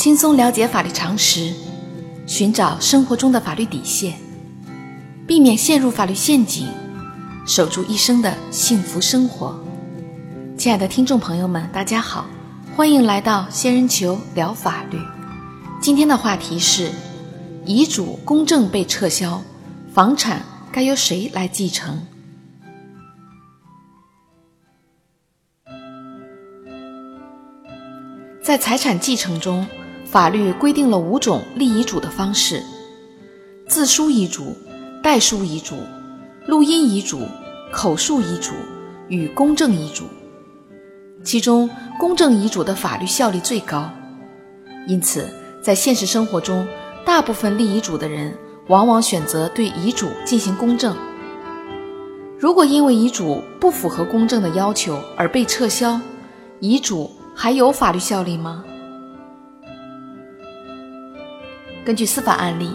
轻松了解法律常识，寻找生活中的法律底线，避免陷入法律陷阱，守住一生的幸福生活。亲爱的听众朋友们，大家好，欢迎来到仙人球聊法律。今天的话题是：遗嘱公证被撤销，房产该由谁来继承？在财产继承中，法律规定了五种立遗嘱的方式：自书遗嘱、代书遗嘱、录音遗嘱、口述遗嘱与公证遗嘱。其中，公证遗嘱的法律效力最高，因此在现实生活中，大部分立遗嘱的人往往选择对遗嘱进行公证。如果因为遗嘱不符合公证的要求而被撤销，遗嘱。还有法律效力吗？根据司法案例，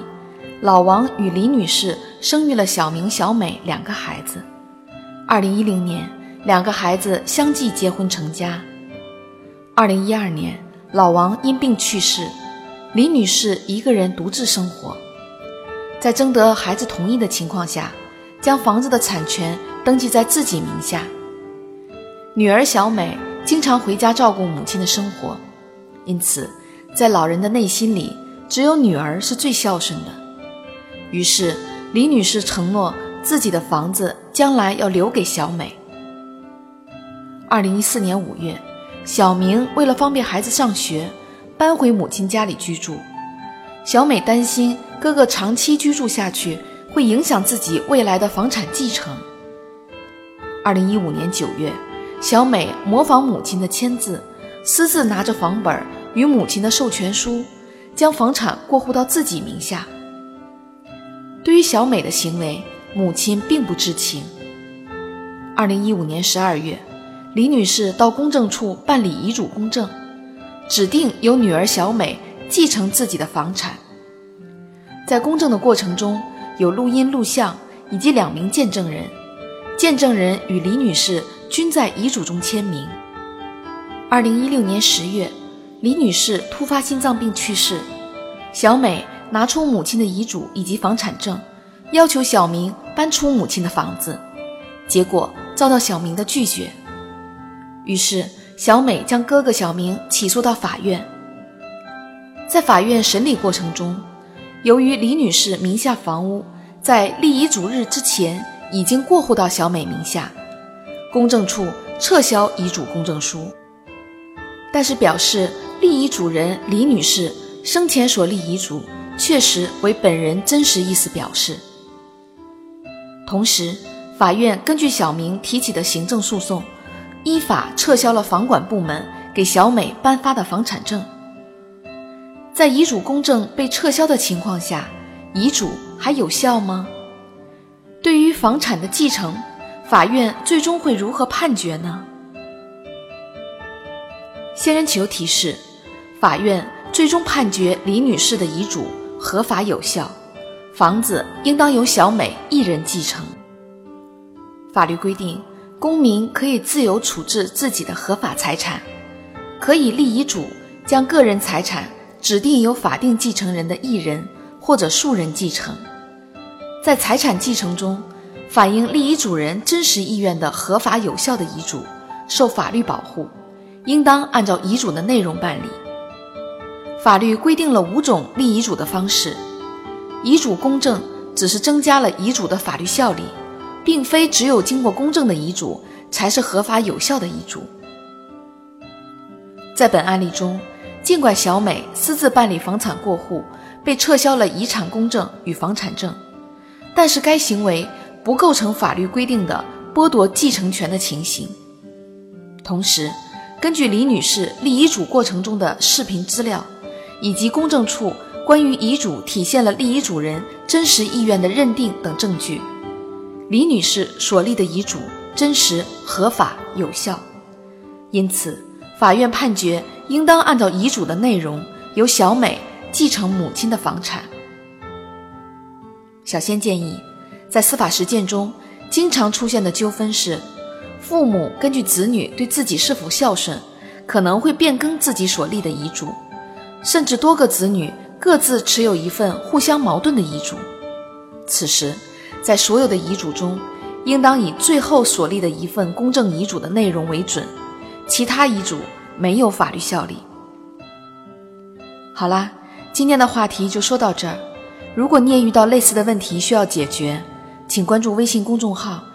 老王与李女士生育了小明、小美两个孩子。二零一零年，两个孩子相继结婚成家。二零一二年，老王因病去世，李女士一个人独自生活。在征得孩子同意的情况下，将房子的产权登记在自己名下。女儿小美。经常回家照顾母亲的生活，因此，在老人的内心里，只有女儿是最孝顺的。于是，李女士承诺自己的房子将来要留给小美。二零一四年五月，小明为了方便孩子上学，搬回母亲家里居住。小美担心哥哥长期居住下去会影响自己未来的房产继承。二零一五年九月。小美模仿母亲的签字，私自拿着房本与母亲的授权书，将房产过户到自己名下。对于小美的行为，母亲并不知情。二零一五年十二月，李女士到公证处办理遗嘱公证，指定由女儿小美继承自己的房产。在公证的过程中，有录音录像以及两名见证人，见证人与李女士。均在遗嘱中签名。二零一六年十月，李女士突发心脏病去世，小美拿出母亲的遗嘱以及房产证，要求小明搬出母亲的房子，结果遭到小明的拒绝。于是，小美将哥哥小明起诉到法院。在法院审理过程中，由于李女士名下房屋在立遗嘱日之前已经过户到小美名下。公证处撤销遗嘱公证书，但是表示立遗嘱人李女士生前所立遗嘱确实为本人真实意思表示。同时，法院根据小明提起的行政诉讼，依法撤销了房管部门给小美颁发的房产证。在遗嘱公证被撤销的情况下，遗嘱还有效吗？对于房产的继承。法院最终会如何判决呢？仙人球提示：法院最终判决李女士的遗嘱合法有效，房子应当由小美一人继承。法律规定，公民可以自由处置自己的合法财产，可以立遗嘱将个人财产指定由法定继承人的一人或者数人继承。在财产继承中。反映立遗嘱人真实意愿的合法有效的遗嘱，受法律保护，应当按照遗嘱的内容办理。法律规定了五种立遗嘱的方式，遗嘱公证只是增加了遗嘱的法律效力，并非只有经过公证的遗嘱才是合法有效的遗嘱。在本案例中，尽管小美私自办理房产过户，被撤销了遗产公证与房产证，但是该行为。不构成法律规定的剥夺继承权的情形。同时，根据李女士立遗嘱过程中的视频资料，以及公证处关于遗嘱体现了立遗嘱人真实意愿的认定等证据，李女士所立的遗嘱真实、合法、有效。因此，法院判决应当按照遗嘱的内容，由小美继承母亲的房产。小仙建议。在司法实践中，经常出现的纠纷是，父母根据子女对自己是否孝顺，可能会变更自己所立的遗嘱，甚至多个子女各自持有一份互相矛盾的遗嘱。此时，在所有的遗嘱中，应当以最后所立的一份公证遗嘱的内容为准，其他遗嘱没有法律效力。好啦，今天的话题就说到这儿。如果你也遇到类似的问题需要解决，请关注微信公众号“